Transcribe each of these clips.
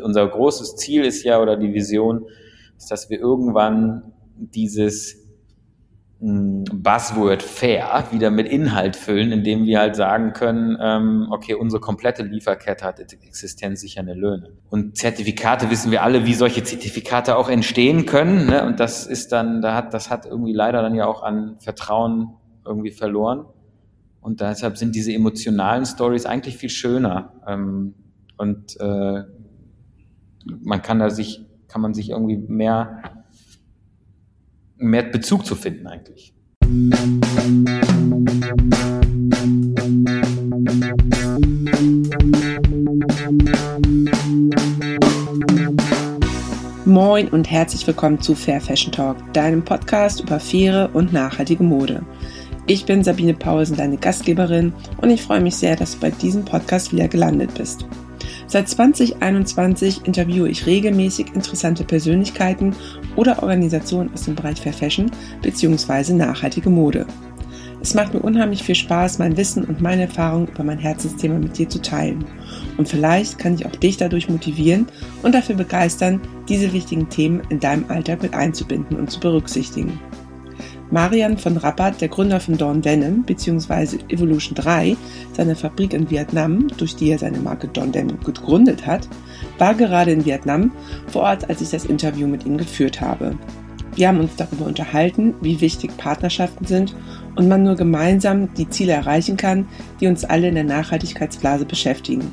Unser großes Ziel ist ja, oder die Vision, ist, dass wir irgendwann dieses hm, Buzzword fair wieder mit Inhalt füllen, indem wir halt sagen können, ähm, okay, unsere komplette Lieferkette hat existenzsichernde Löhne. Und Zertifikate wissen wir alle, wie solche Zertifikate auch entstehen können. Ne? Und das ist dann, da hat, das hat irgendwie leider dann ja auch an Vertrauen irgendwie verloren. Und deshalb sind diese emotionalen Stories eigentlich viel schöner. Ähm, und äh, man kann da sich, kann man sich irgendwie mehr mehr Bezug zu finden eigentlich. Moin und herzlich willkommen zu Fair Fashion Talk, deinem Podcast über faire und nachhaltige Mode. Ich bin Sabine Paulsen, deine Gastgeberin, und ich freue mich sehr, dass du bei diesem Podcast wieder gelandet bist. Seit 2021 interviewe ich regelmäßig interessante Persönlichkeiten oder Organisationen aus dem Bereich Fair Fashion bzw. nachhaltige Mode. Es macht mir unheimlich viel Spaß, mein Wissen und meine Erfahrungen über mein Herzensthema mit dir zu teilen. Und vielleicht kann ich auch dich dadurch motivieren und dafür begeistern, diese wichtigen Themen in deinem Alltag mit einzubinden und zu berücksichtigen. Marian von Rappert, der Gründer von Dawn Denim bzw. Evolution 3, seiner Fabrik in Vietnam, durch die er seine Marke Dawn Denim gegründet hat, war gerade in Vietnam vor Ort, als ich das Interview mit ihm geführt habe. Wir haben uns darüber unterhalten, wie wichtig Partnerschaften sind und man nur gemeinsam die Ziele erreichen kann, die uns alle in der Nachhaltigkeitsblase beschäftigen.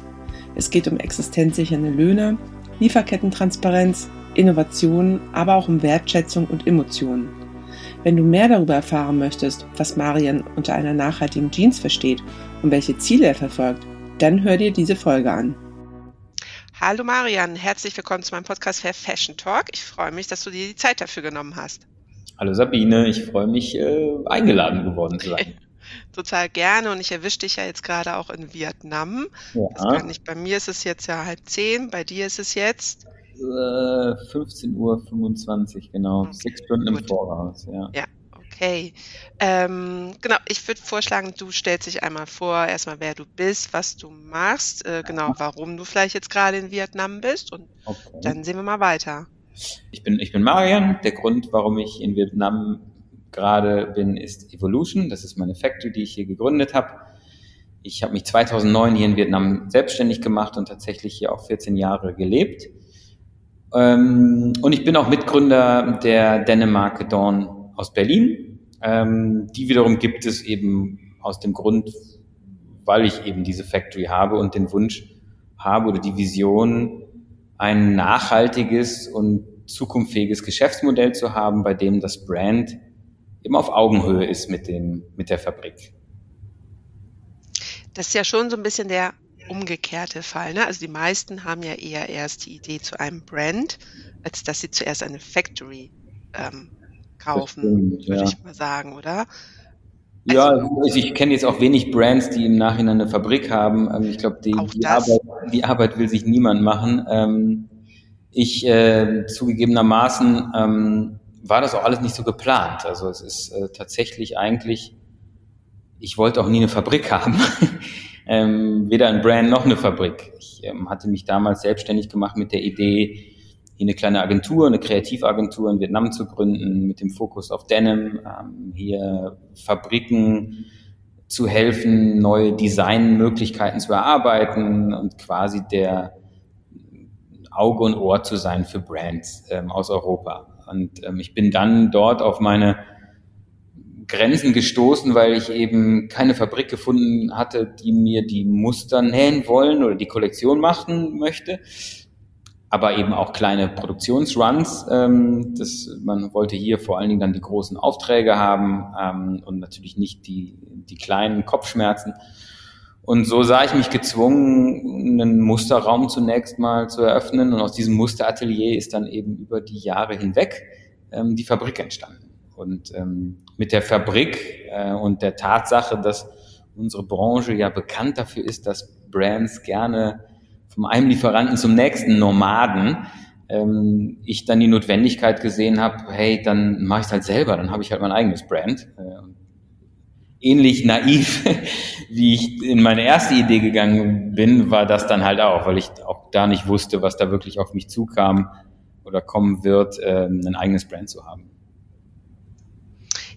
Es geht um existenzsichernde Löhne, Lieferkettentransparenz, Innovationen, aber auch um Wertschätzung und Emotionen. Wenn du mehr darüber erfahren möchtest, was Marian unter einer nachhaltigen Jeans versteht und welche Ziele er verfolgt, dann hör dir diese Folge an. Hallo Marian, herzlich willkommen zu meinem Podcast Fair Fashion Talk. Ich freue mich, dass du dir die Zeit dafür genommen hast. Hallo Sabine, ich freue mich, äh, eingeladen geworden zu sein. Total gerne und ich erwische dich ja jetzt gerade auch in Vietnam. Ja. Nicht, bei mir ist es jetzt ja halb zehn, bei dir ist es jetzt 15.25 Uhr, genau. Okay, Sechs Stunden gut. im Voraus, ja. Ja, okay. Ähm, genau, ich würde vorschlagen, du stellst dich einmal vor, erstmal wer du bist, was du machst, äh, genau, warum du vielleicht jetzt gerade in Vietnam bist und okay. dann sehen wir mal weiter. Ich bin, ich bin Marian. Der Grund, warum ich in Vietnam gerade bin, ist Evolution. Das ist meine Factory, die ich hier gegründet habe. Ich habe mich 2009 hier in Vietnam selbstständig gemacht und tatsächlich hier auch 14 Jahre gelebt. Ähm, und ich bin auch Mitgründer der Dänemarke Dawn aus Berlin. Ähm, die wiederum gibt es eben aus dem Grund, weil ich eben diese Factory habe und den Wunsch habe oder die Vision, ein nachhaltiges und zukunftsfähiges Geschäftsmodell zu haben, bei dem das Brand eben auf Augenhöhe ist mit dem, mit der Fabrik. Das ist ja schon so ein bisschen der umgekehrte Fall. Ne? Also die meisten haben ja eher erst die Idee zu einem Brand, als dass sie zuerst eine Factory ähm, kaufen, stimmt, würde ja. ich mal sagen, oder? Ja, also, also ich kenne jetzt auch wenig Brands, die im Nachhinein eine Fabrik haben. Ähm, ich glaube, die, die, Arbeit, die Arbeit will sich niemand machen. Ähm, ich äh, zugegebenermaßen ähm, war das auch alles nicht so geplant. Also es ist äh, tatsächlich eigentlich, ich wollte auch nie eine Fabrik haben ähm, weder ein Brand noch eine Fabrik. Ich ähm, hatte mich damals selbstständig gemacht mit der Idee, hier eine kleine Agentur, eine Kreativagentur in Vietnam zu gründen, mit dem Fokus auf Denim, ähm, hier Fabriken zu helfen, neue Designmöglichkeiten zu erarbeiten und quasi der Auge und Ohr zu sein für Brands ähm, aus Europa. Und ähm, ich bin dann dort auf meine Grenzen gestoßen, weil ich eben keine Fabrik gefunden hatte, die mir die Muster nähen wollen oder die Kollektion machen möchte. Aber eben auch kleine Produktionsruns. Ähm, das, man wollte hier vor allen Dingen dann die großen Aufträge haben ähm, und natürlich nicht die, die kleinen Kopfschmerzen. Und so sah ich mich gezwungen, einen Musterraum zunächst mal zu eröffnen. Und aus diesem Musteratelier ist dann eben über die Jahre hinweg ähm, die Fabrik entstanden. Und ähm, mit der Fabrik äh, und der Tatsache, dass unsere Branche ja bekannt dafür ist, dass Brands gerne vom einen Lieferanten zum nächsten Nomaden, ähm, ich dann die Notwendigkeit gesehen habe, hey, dann mache ich es halt selber, dann habe ich halt mein eigenes Brand. Äh, ähnlich naiv wie ich in meine erste Idee gegangen bin, war das dann halt auch, weil ich auch da nicht wusste, was da wirklich auf mich zukam oder kommen wird, ähm, ein eigenes Brand zu haben.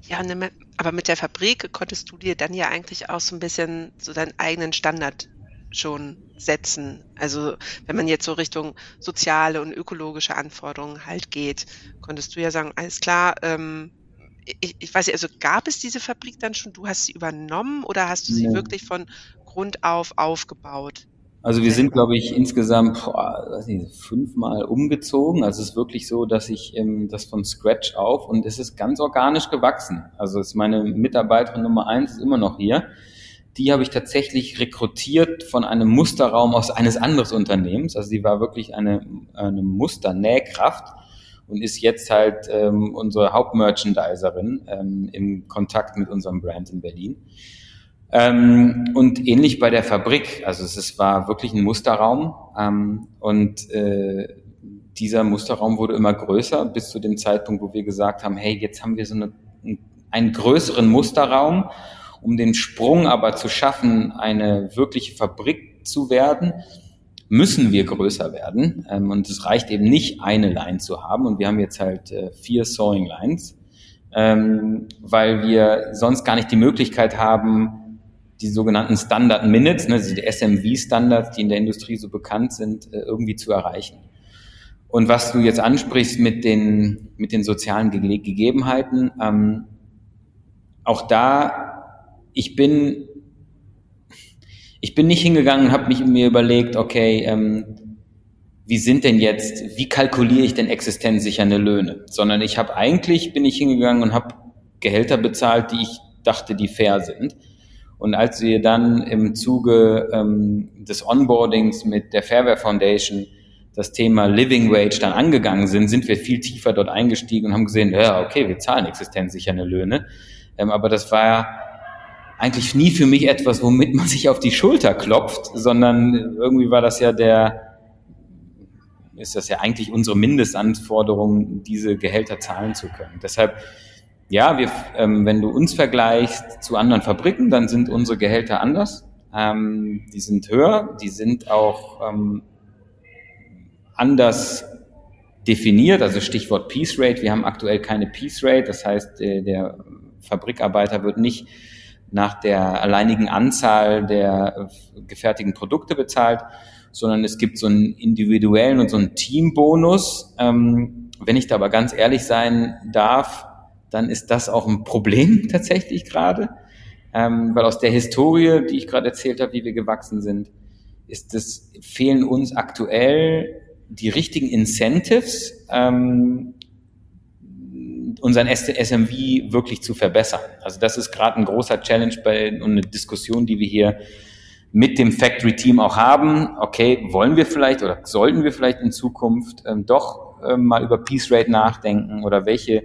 Ja, ne, aber mit der Fabrik konntest du dir dann ja eigentlich auch so ein bisschen so deinen eigenen Standard schon setzen. Also wenn man jetzt so Richtung soziale und ökologische Anforderungen halt geht, konntest du ja sagen, alles klar, ähm, ich, ich weiß nicht, also gab es diese Fabrik dann schon, du hast sie übernommen oder hast du sie nee. wirklich von Grund auf aufgebaut? Also wir sind, glaube ich, insgesamt boah, nicht, fünfmal umgezogen. Also es ist wirklich so, dass ich ähm, das von Scratch auf und es ist ganz organisch gewachsen. Also ist meine Mitarbeiterin Nummer eins ist immer noch hier. Die habe ich tatsächlich rekrutiert von einem Musterraum aus eines anderen Unternehmens. Also sie war wirklich eine, eine Musternähkraft und ist jetzt halt ähm, unsere Hauptmerchandiserin ähm, im Kontakt mit unserem Brand in Berlin. Ähm, und ähnlich bei der Fabrik. Also es, es war wirklich ein Musterraum ähm, und äh, dieser Musterraum wurde immer größer bis zu dem Zeitpunkt, wo wir gesagt haben, hey, jetzt haben wir so eine, einen größeren Musterraum, um den Sprung aber zu schaffen, eine wirkliche Fabrik zu werden müssen wir größer werden. Ähm, und es reicht eben nicht, eine Line zu haben. Und wir haben jetzt halt äh, vier Sewing Lines, ähm, weil wir sonst gar nicht die Möglichkeit haben, die sogenannten Standard Minutes, ne, also die SMV-Standards, die in der Industrie so bekannt sind, äh, irgendwie zu erreichen. Und was du jetzt ansprichst mit den, mit den sozialen Ge Gegebenheiten, ähm, auch da, ich bin ich bin nicht hingegangen und habe mich mir überlegt, okay, ähm, wie sind denn jetzt, wie kalkuliere ich denn existenzsichernde Löhne? Sondern ich habe eigentlich, bin ich hingegangen und habe Gehälter bezahlt, die ich dachte, die fair sind. Und als wir dann im Zuge ähm, des Onboardings mit der Fairware Foundation das Thema Living Wage dann angegangen sind, sind wir viel tiefer dort eingestiegen und haben gesehen, ja, okay, wir zahlen existenzsichernde Löhne. Ähm, aber das war eigentlich nie für mich etwas, womit man sich auf die Schulter klopft, sondern irgendwie war das ja der, ist das ja eigentlich unsere Mindestanforderung, diese Gehälter zahlen zu können. Deshalb, ja, wir, ähm, wenn du uns vergleichst zu anderen Fabriken, dann sind unsere Gehälter anders. Ähm, die sind höher, die sind auch ähm, anders definiert, also Stichwort Piece Rate. Wir haben aktuell keine Piece Rate, das heißt, der, der Fabrikarbeiter wird nicht nach der alleinigen Anzahl der gefertigten Produkte bezahlt, sondern es gibt so einen individuellen und so einen Teambonus. Ähm, wenn ich da aber ganz ehrlich sein darf, dann ist das auch ein Problem tatsächlich gerade, ähm, weil aus der Historie, die ich gerade erzählt habe, wie wir gewachsen sind, ist es fehlen uns aktuell die richtigen Incentives, ähm, unseren SMV wirklich zu verbessern. Also das ist gerade ein großer Challenge bei und eine Diskussion, die wir hier mit dem Factory Team auch haben. Okay, wollen wir vielleicht oder sollten wir vielleicht in Zukunft ähm, doch ähm, mal über Piece Rate nachdenken oder welche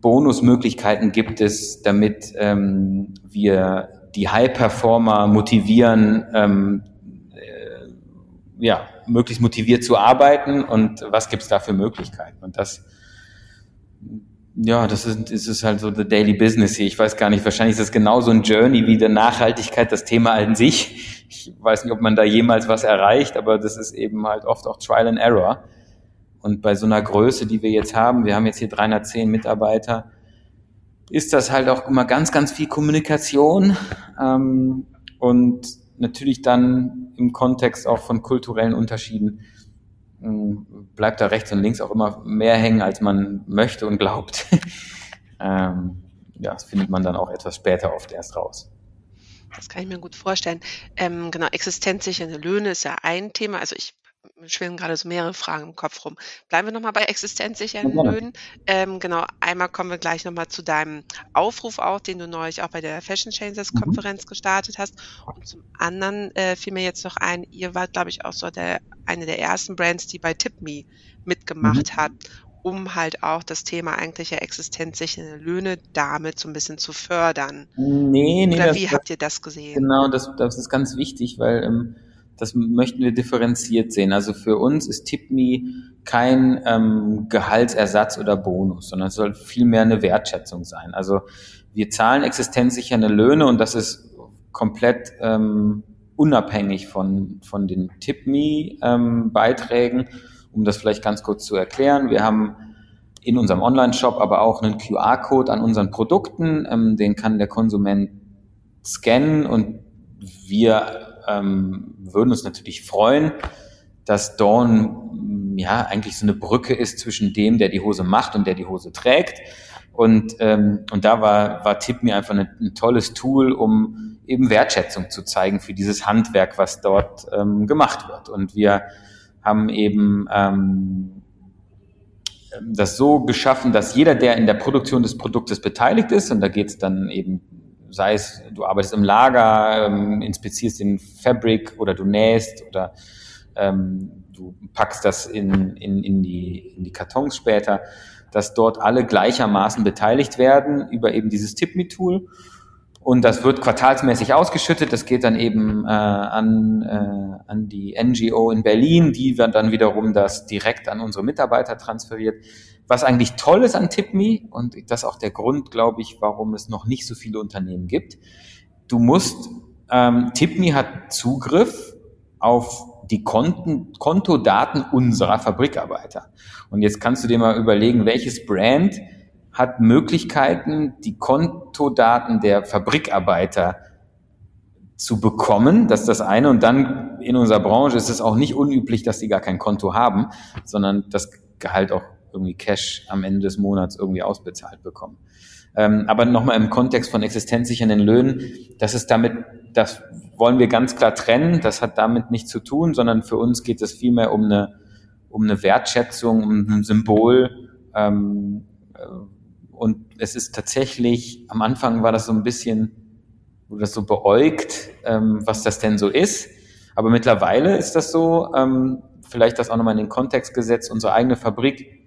Bonusmöglichkeiten gibt es, damit ähm, wir die High Performer motivieren, ähm, äh, ja, möglichst motiviert zu arbeiten und was gibt es da für Möglichkeiten? Und das ja, das ist, ist es halt so the daily business hier. Ich weiß gar nicht, wahrscheinlich ist das genauso ein Journey wie der Nachhaltigkeit, das Thema an sich. Ich weiß nicht, ob man da jemals was erreicht, aber das ist eben halt oft auch Trial and Error. Und bei so einer Größe, die wir jetzt haben, wir haben jetzt hier 310 Mitarbeiter, ist das halt auch immer ganz, ganz viel Kommunikation ähm, und natürlich dann im Kontext auch von kulturellen Unterschieden bleibt da rechts und links auch immer mehr hängen, als man möchte und glaubt. ähm, ja, das findet man dann auch etwas später oft erst raus. Das kann ich mir gut vorstellen. Ähm, genau, existenzsichernde Löhne ist ja ein Thema. Also ich schwirren gerade so mehrere Fragen im Kopf rum. Bleiben wir nochmal bei existenzsichernden ja, Löhnen. Ähm, genau, einmal kommen wir gleich nochmal zu deinem Aufruf auch, den du neulich auch bei der Fashion Changers mhm. Konferenz mhm. gestartet hast. Und zum anderen äh, fiel mir jetzt noch ein, ihr wart, glaube ich, auch so der, eine der ersten Brands, die bei TipMe mitgemacht mhm. hat, um halt auch das Thema eigentliche existenzsichernde Löhne damit so ein bisschen zu fördern. Nee, nee. Oder wie das, habt ihr das gesehen? Genau, das, das ist ganz wichtig, weil ähm, das möchten wir differenziert sehen. Also für uns ist TipMe kein ähm, Gehaltsersatz oder Bonus, sondern es soll vielmehr eine Wertschätzung sein. Also wir zahlen existenzsichernde Löhne und das ist komplett ähm, unabhängig von, von den TipMe-Beiträgen, ähm, um das vielleicht ganz kurz zu erklären. Wir haben in unserem Online-Shop aber auch einen QR-Code an unseren Produkten, ähm, den kann der Konsument scannen und wir ähm, würden uns natürlich freuen, dass Dawn ja eigentlich so eine Brücke ist zwischen dem, der die Hose macht und der die Hose trägt. Und, ähm, und da war, war Tip mir einfach ein, ein tolles Tool, um eben Wertschätzung zu zeigen für dieses Handwerk, was dort ähm, gemacht wird. Und wir haben eben ähm, das so geschaffen, dass jeder, der in der Produktion des Produktes beteiligt ist, und da geht es dann eben, sei es, du arbeitest im Lager, ähm, inspizierst den Fabric oder du nähst oder ähm, du packst das in, in, in, die, in die Kartons später, dass dort alle gleichermaßen beteiligt werden über eben dieses Tip-Me-Tool. Und das wird quartalsmäßig ausgeschüttet. Das geht dann eben äh, an, äh, an die NGO in Berlin, die dann wiederum das direkt an unsere Mitarbeiter transferiert. Was eigentlich toll ist an TipMe, und das ist auch der Grund, glaube ich, warum es noch nicht so viele Unternehmen gibt. Du musst, ähm, TipMe hat Zugriff auf die Konten, Kontodaten unserer Fabrikarbeiter. Und jetzt kannst du dir mal überlegen, welches Brand hat Möglichkeiten, die Kontodaten der Fabrikarbeiter zu bekommen. Das ist das eine. Und dann in unserer Branche ist es auch nicht unüblich, dass sie gar kein Konto haben, sondern das Gehalt auch irgendwie Cash am Ende des Monats irgendwie ausbezahlt bekommen. Ähm, aber nochmal im Kontext von existenzsichernden Löhnen, das ist damit, das wollen wir ganz klar trennen. Das hat damit nichts zu tun, sondern für uns geht es vielmehr um eine, um eine Wertschätzung, um ein Symbol. Ähm, äh, und es ist tatsächlich, am Anfang war das so ein bisschen, wurde das so beäugt, ähm, was das denn so ist. Aber mittlerweile ist das so, ähm, vielleicht das auch nochmal in den Kontext gesetzt, unsere eigene Fabrik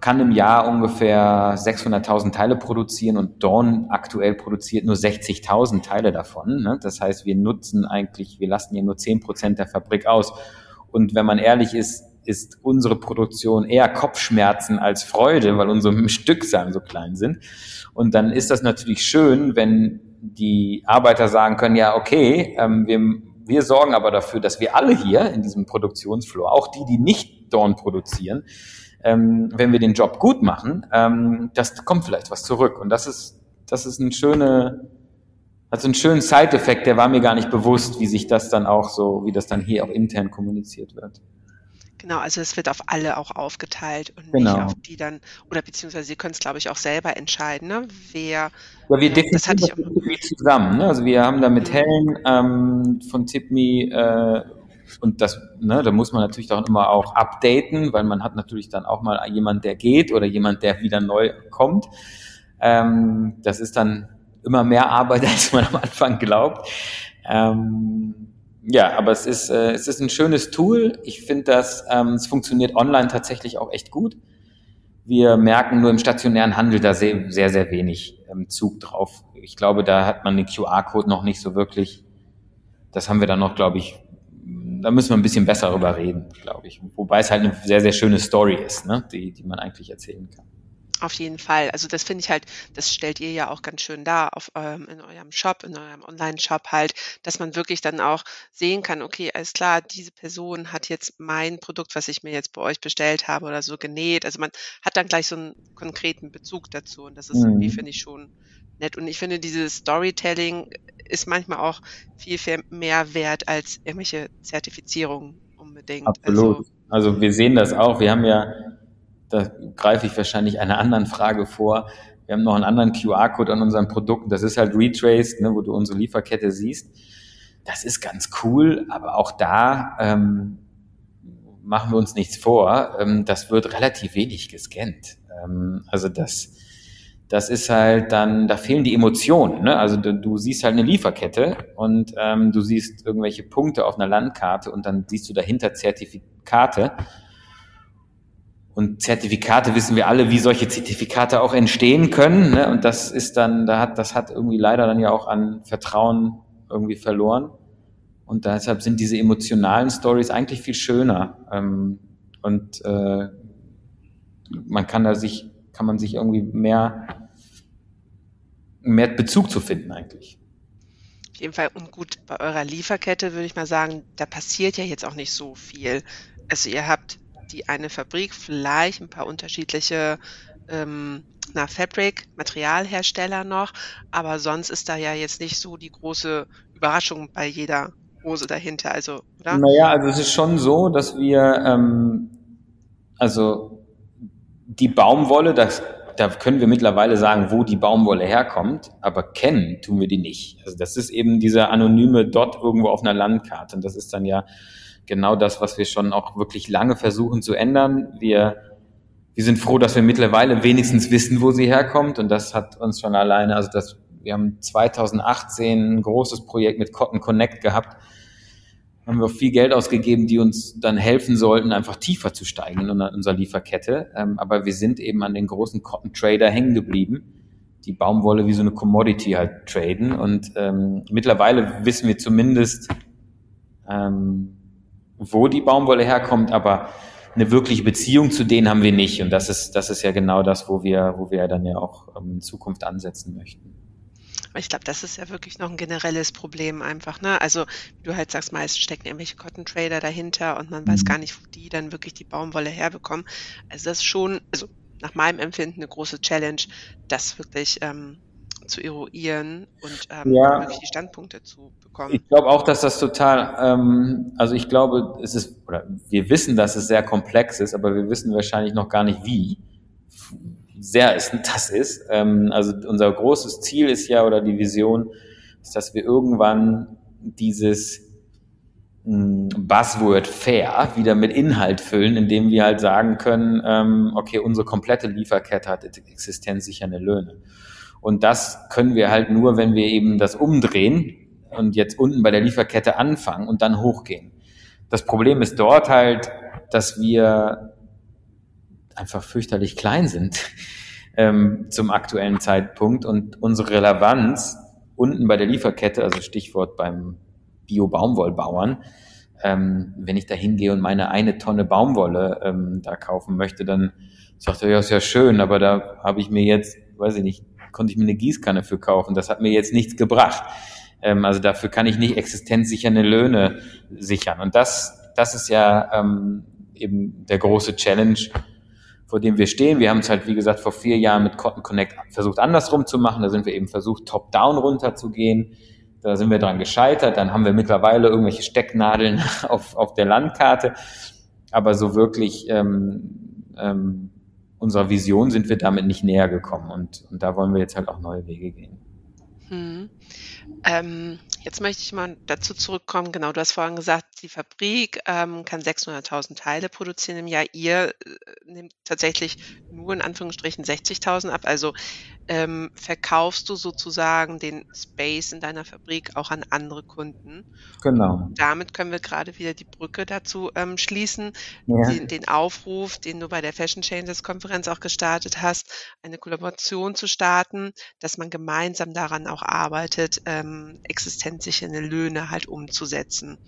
kann im Jahr ungefähr 600.000 Teile produzieren und Dawn aktuell produziert nur 60.000 Teile davon. Ne? Das heißt, wir nutzen eigentlich, wir lassen hier nur 10 Prozent der Fabrik aus. Und wenn man ehrlich ist, ist unsere Produktion eher Kopfschmerzen als Freude, weil unsere Stückzahlen so klein sind. Und dann ist das natürlich schön, wenn die Arbeiter sagen können, ja, okay, ähm, wir, wir sorgen aber dafür, dass wir alle hier in diesem Produktionsfloor, auch die, die nicht Dorn produzieren, ähm, wenn wir den Job gut machen, ähm, das kommt vielleicht was zurück. Und das ist, das ist ein schöne, also ein schönen Side-Effekt, der war mir gar nicht bewusst, wie sich das dann auch so, wie das dann hier auch intern kommuniziert wird. Genau, also es wird auf alle auch aufgeteilt und genau. nicht auf die dann, oder beziehungsweise Sie können es, glaube ich, auch selber entscheiden, ne? wer. Ja, wir definieren das, hatte ich auch. zusammen. Ne? Also wir haben da mit mhm. Helen ähm, von Tipme äh, und das, ne, da muss man natürlich auch immer auch updaten, weil man hat natürlich dann auch mal jemand, der geht oder jemand, der wieder neu kommt. Ähm, das ist dann immer mehr Arbeit, als man am Anfang glaubt. Ähm, ja, aber es ist, äh, es ist ein schönes Tool. Ich finde, dass ähm, es funktioniert online tatsächlich auch echt gut. Wir merken nur im stationären Handel da sehr, sehr, sehr wenig ähm, Zug drauf. Ich glaube, da hat man den QR-Code noch nicht so wirklich. Das haben wir dann noch, glaube ich, da müssen wir ein bisschen besser darüber reden, glaube ich. Wobei es halt eine sehr, sehr schöne Story ist, ne? die, die man eigentlich erzählen kann. Auf jeden Fall. Also das finde ich halt, das stellt ihr ja auch ganz schön dar auf ähm, in eurem Shop, in eurem Online-Shop halt, dass man wirklich dann auch sehen kann, okay, alles klar, diese Person hat jetzt mein Produkt, was ich mir jetzt bei euch bestellt habe oder so genäht. Also man hat dann gleich so einen konkreten Bezug dazu und das ist mhm. irgendwie, finde ich, schon nett. Und ich finde, dieses Storytelling ist manchmal auch viel, viel mehr wert als irgendwelche Zertifizierungen unbedingt. Absolut. Also, also wir sehen das auch. Wir haben ja da greife ich wahrscheinlich einer anderen Frage vor. Wir haben noch einen anderen QR-Code an unseren Produkten. Das ist halt Retraced, ne, wo du unsere Lieferkette siehst. Das ist ganz cool, aber auch da ähm, machen wir uns nichts vor. Ähm, das wird relativ wenig gescannt. Ähm, also das, das ist halt dann, da fehlen die Emotionen. Ne? Also du, du siehst halt eine Lieferkette und ähm, du siehst irgendwelche Punkte auf einer Landkarte und dann siehst du dahinter Zertifikate und Zertifikate wissen wir alle, wie solche Zertifikate auch entstehen können. Ne? Und das ist dann, da hat, das hat irgendwie leider dann ja auch an Vertrauen irgendwie verloren. Und deshalb sind diese emotionalen Stories eigentlich viel schöner. Ähm, und äh, man kann da sich, kann man sich irgendwie mehr, mehr Bezug zu finden eigentlich. Auf jeden Fall und gut bei eurer Lieferkette würde ich mal sagen, da passiert ja jetzt auch nicht so viel. Also ihr habt die eine Fabrik, vielleicht ein paar unterschiedliche ähm, na, Fabric, Materialhersteller noch, aber sonst ist da ja jetzt nicht so die große Überraschung bei jeder Hose dahinter, also, oder? Naja, also es ist schon so, dass wir, ähm, also die Baumwolle, das, da können wir mittlerweile sagen, wo die Baumwolle herkommt, aber kennen tun wir die nicht. Also das ist eben dieser anonyme Dot irgendwo auf einer Landkarte und das ist dann ja genau das, was wir schon auch wirklich lange versuchen zu ändern. Wir wir sind froh, dass wir mittlerweile wenigstens wissen, wo sie herkommt. Und das hat uns schon alleine, also das, wir haben 2018 ein großes Projekt mit Cotton Connect gehabt. Haben wir auch viel Geld ausgegeben, die uns dann helfen sollten, einfach tiefer zu steigen in unserer Lieferkette. Ähm, aber wir sind eben an den großen Cotton Trader hängen geblieben, die Baumwolle wie so eine Commodity halt traden. Und ähm, mittlerweile wissen wir zumindest, ähm, wo die Baumwolle herkommt, aber eine wirkliche Beziehung zu denen haben wir nicht. Und das ist, das ist ja genau das, wo wir, wo wir dann ja auch ähm, in Zukunft ansetzen möchten. Ich glaube, das ist ja wirklich noch ein generelles Problem einfach. Ne? Also, wie du halt sagst, meist stecken irgendwelche Cotton Trader dahinter und man weiß mhm. gar nicht, wo die dann wirklich die Baumwolle herbekommen. Also das ist schon, also nach meinem Empfinden eine große Challenge, das wirklich ähm, zu eruieren und ähm, ja. wirklich die Standpunkte zu bekommen. Ich glaube auch, dass das total, ähm, also ich glaube, es ist, oder wir wissen, dass es sehr komplex ist, aber wir wissen wahrscheinlich noch gar nicht, wie sehr es das ist. Ähm, also unser großes Ziel ist ja, oder die Vision, ist, dass wir irgendwann dieses hm, Buzzword fair wieder mit Inhalt füllen, indem wir halt sagen können, ähm, okay, unsere komplette Lieferkette hat existenzsichernde Löhne. Und das können wir halt nur, wenn wir eben das umdrehen und jetzt unten bei der Lieferkette anfangen und dann hochgehen. Das Problem ist dort halt, dass wir einfach fürchterlich klein sind ähm, zum aktuellen Zeitpunkt und unsere Relevanz unten bei der Lieferkette, also Stichwort beim Bio-Baumwollbauern, ähm, wenn ich da hingehe und meine eine Tonne Baumwolle ähm, da kaufen möchte, dann sagt er, ja, ist ja schön, aber da habe ich mir jetzt, weiß ich nicht, konnte ich mir eine Gießkanne für kaufen. Das hat mir jetzt nichts gebracht. Ähm, also dafür kann ich nicht existenzsichernde Löhne sichern. Und das, das ist ja ähm, eben der große Challenge, vor dem wir stehen. Wir haben es halt, wie gesagt, vor vier Jahren mit Cotton Connect versucht, andersrum zu machen. Da sind wir eben versucht, top-down runterzugehen. Da sind wir dran gescheitert. Dann haben wir mittlerweile irgendwelche Stecknadeln auf, auf der Landkarte. Aber so wirklich ähm, ähm, unserer Vision sind wir damit nicht näher gekommen. Und, und da wollen wir jetzt halt auch neue Wege gehen. Hm. Ähm, jetzt möchte ich mal dazu zurückkommen. Genau, du hast vorhin gesagt, die Fabrik ähm, kann 600.000 Teile produzieren im Jahr. Ihr äh, nehmt tatsächlich nur in Anführungsstrichen 60.000 ab. Also ähm, verkaufst du sozusagen den Space in deiner Fabrik auch an andere Kunden. Genau. Und damit können wir gerade wieder die Brücke dazu ähm, schließen, ja. den, den, Aufruf, den du bei der Fashion Changes Konferenz auch gestartet hast, eine Kollaboration zu starten, dass man gemeinsam daran auch arbeitet, ähm, existenzsichernde Löhne halt umzusetzen.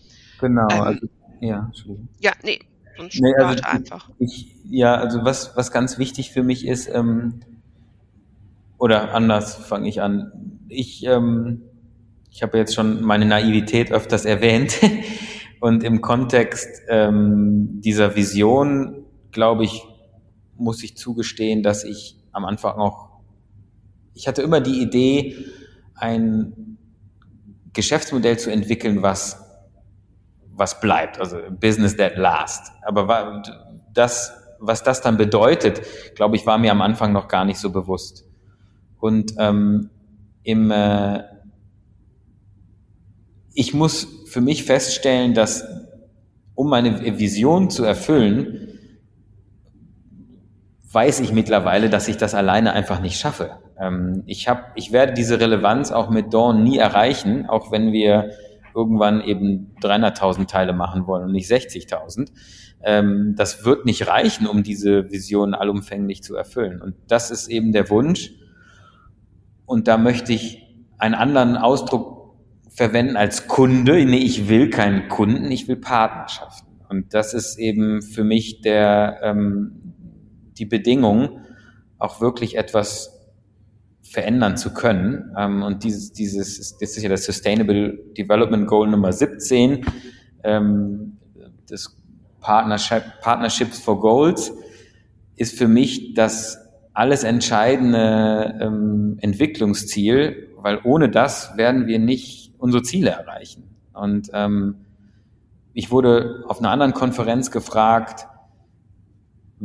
Genau. Ähm, also, ja, Entschuldigung. Ja, nee, sonst nee, also einfach. Ich, ja, also was, was ganz wichtig für mich ist, ähm, oder anders fange ich an. Ich, ähm, ich habe jetzt schon meine Naivität öfters erwähnt. Und im Kontext ähm, dieser Vision, glaube ich, muss ich zugestehen, dass ich am Anfang auch, ich hatte immer die Idee, ein Geschäftsmodell zu entwickeln, was, was bleibt, also Business that last. Aber das, was das dann bedeutet, glaube ich, war mir am Anfang noch gar nicht so bewusst. Und ähm, im, äh, ich muss für mich feststellen, dass um meine Vision zu erfüllen, weiß ich mittlerweile, dass ich das alleine einfach nicht schaffe. Ähm, ich, hab, ich werde diese Relevanz auch mit Dawn nie erreichen, auch wenn wir irgendwann eben 300.000 Teile machen wollen und nicht 60.000. Ähm, das wird nicht reichen, um diese Vision allumfänglich zu erfüllen. Und das ist eben der Wunsch, und da möchte ich einen anderen Ausdruck verwenden als Kunde. Nee, ich will keinen Kunden, ich will Partnerschaften. Und das ist eben für mich der, ähm, die Bedingung, auch wirklich etwas verändern zu können. Ähm, und dieses, dieses, das ist ja das Sustainable Development Goal Nummer 17, ähm, das Partnership, Partnerships for Goals, ist für mich das alles entscheidende ähm, Entwicklungsziel, weil ohne das werden wir nicht unsere Ziele erreichen. Und ähm, ich wurde auf einer anderen Konferenz gefragt,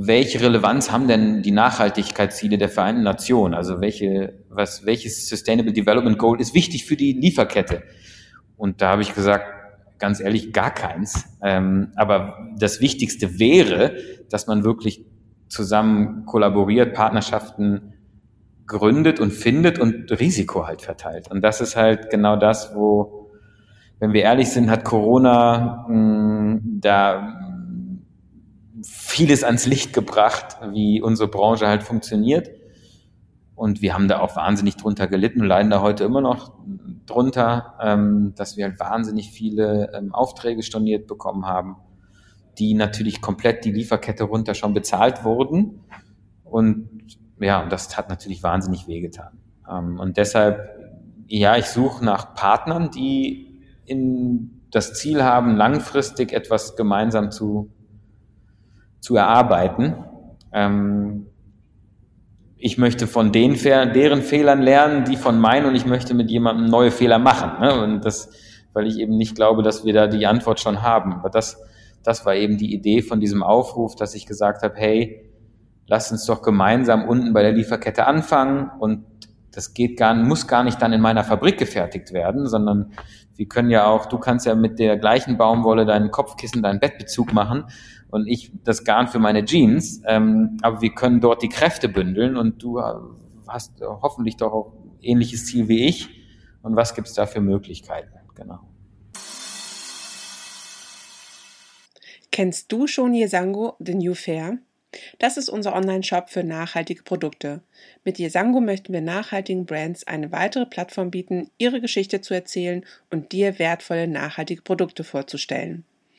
welche Relevanz haben denn die Nachhaltigkeitsziele der Vereinten Nationen? Also welche, was, welches Sustainable Development Goal ist wichtig für die Lieferkette? Und da habe ich gesagt, ganz ehrlich, gar keins. Ähm, aber das Wichtigste wäre, dass man wirklich zusammen kollaboriert, Partnerschaften gründet und findet und Risiko halt verteilt. Und das ist halt genau das, wo, wenn wir ehrlich sind, hat Corona mh, da vieles ans Licht gebracht, wie unsere Branche halt funktioniert. Und wir haben da auch wahnsinnig drunter gelitten und leiden da heute immer noch drunter, ähm, dass wir halt wahnsinnig viele ähm, Aufträge storniert bekommen haben, die natürlich komplett die Lieferkette runter schon bezahlt wurden. Und ja, das hat natürlich wahnsinnig wehgetan. Ähm, und deshalb, ja, ich suche nach Partnern, die in das Ziel haben, langfristig etwas gemeinsam zu zu erarbeiten. Ähm, ich möchte von den, deren Fehlern lernen, die von meinen und ich möchte mit jemandem neue Fehler machen. Ne? Und das, weil ich eben nicht glaube, dass wir da die Antwort schon haben. Aber das, das war eben die Idee von diesem Aufruf, dass ich gesagt habe, hey, lass uns doch gemeinsam unten bei der Lieferkette anfangen und das geht gar, muss gar nicht dann in meiner Fabrik gefertigt werden, sondern wir können ja auch, du kannst ja mit der gleichen Baumwolle deinen Kopfkissen, deinen Bettbezug machen und ich das Garn für meine Jeans. Ähm, aber wir können dort die Kräfte bündeln und du hast hoffentlich doch auch ähnliches Ziel wie ich. Und was gibt's da für Möglichkeiten? Genau. Kennst du schon Yesango, The New Fair? Das ist unser Online-Shop für nachhaltige Produkte. Mit Yesango möchten wir nachhaltigen Brands eine weitere Plattform bieten, ihre Geschichte zu erzählen und dir wertvolle nachhaltige Produkte vorzustellen.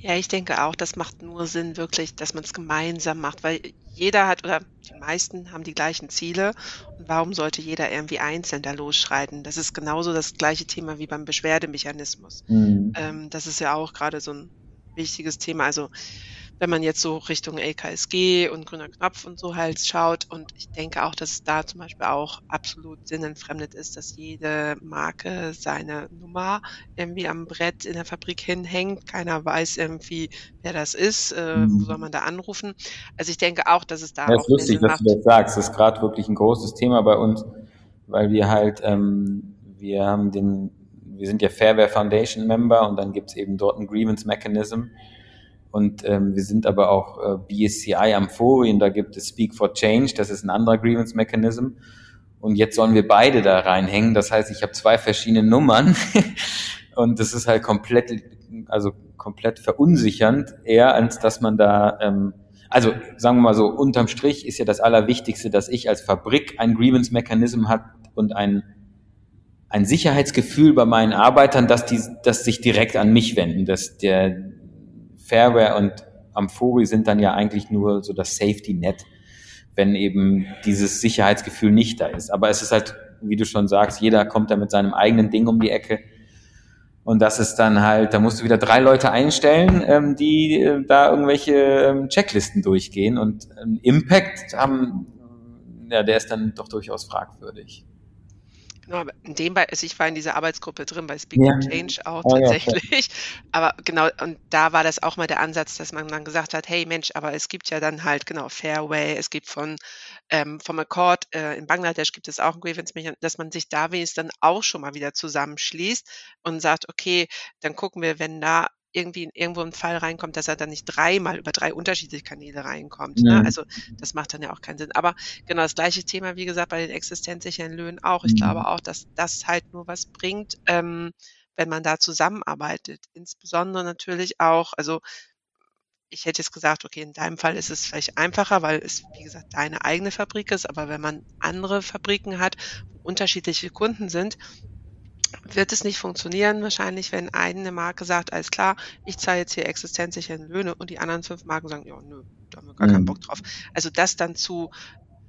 Ja, ich denke auch, das macht nur Sinn wirklich, dass man es gemeinsam macht, weil jeder hat oder die meisten haben die gleichen Ziele und warum sollte jeder irgendwie einzeln da losschreiten? Das ist genauso das gleiche Thema wie beim Beschwerdemechanismus. Mhm. Ähm, das ist ja auch gerade so ein wichtiges Thema. Also wenn man jetzt so Richtung LKSG und grüner Knopf und so halt schaut. Und ich denke auch, dass es da zum Beispiel auch absolut sinnentfremdet ist, dass jede Marke seine Nummer irgendwie am Brett in der Fabrik hinhängt. Keiner weiß irgendwie, wer das ist, äh, mhm. wo soll man da anrufen. Also ich denke auch, dass es da ja, auch. ist lustig, dass du das sagst. Das ist gerade wirklich ein großes Thema bei uns, weil wir halt, ähm, wir haben den, wir sind ja Fairware Foundation Member und dann gibt es eben dort ein Grievance Mechanism und ähm, wir sind aber auch äh, BSCI Amphorie da gibt es Speak for Change, das ist ein anderer Grievance Mechanism. Und jetzt sollen wir beide da reinhängen. Das heißt, ich habe zwei verschiedene Nummern und das ist halt komplett, also komplett verunsichernd, eher als dass man da, ähm, also sagen wir mal so, unterm Strich ist ja das Allerwichtigste, dass ich als Fabrik ein Grievance Mechanism hat und ein ein Sicherheitsgefühl bei meinen Arbeitern, dass die, dass sich direkt an mich wenden, dass der Fairware und Amphori sind dann ja eigentlich nur so das Safety Net, wenn eben dieses Sicherheitsgefühl nicht da ist. Aber es ist halt, wie du schon sagst, jeder kommt da mit seinem eigenen Ding um die Ecke. Und das ist dann halt, da musst du wieder drei Leute einstellen, ähm, die äh, da irgendwelche ähm, Checklisten durchgehen. Und ähm, Impact haben, ja, der ist dann doch durchaus fragwürdig. Genau, in dem, also ich war in dieser Arbeitsgruppe drin, bei Speak ja. Change auch oh, tatsächlich. Ja, aber genau, und da war das auch mal der Ansatz, dass man dann gesagt hat, hey Mensch, aber es gibt ja dann halt, genau, Fairway, es gibt von ähm, vom Accord, äh, in Bangladesch gibt es auch ein Grievance Mechanismus, dass man sich da wenigstens dann auch schon mal wieder zusammenschließt und sagt, okay, dann gucken wir, wenn da irgendwie irgendwo ein Fall reinkommt, dass er dann nicht dreimal über drei unterschiedliche Kanäle reinkommt. Ne? Also das macht dann ja auch keinen Sinn. Aber genau das gleiche Thema, wie gesagt, bei den existenzsicheren Löhnen auch. Ich mhm. glaube auch, dass das halt nur was bringt, ähm, wenn man da zusammenarbeitet. Insbesondere natürlich auch, also ich hätte jetzt gesagt, okay, in deinem Fall ist es vielleicht einfacher, weil es, wie gesagt, deine eigene Fabrik ist, aber wenn man andere Fabriken hat, wo unterschiedliche Kunden sind, wird es nicht funktionieren, wahrscheinlich, wenn eine Marke sagt, alles klar, ich zahle jetzt hier existenzsicheren Löhne und die anderen fünf Marken sagen, ja, nö, da haben wir gar mhm. keinen Bock drauf. Also das dann zu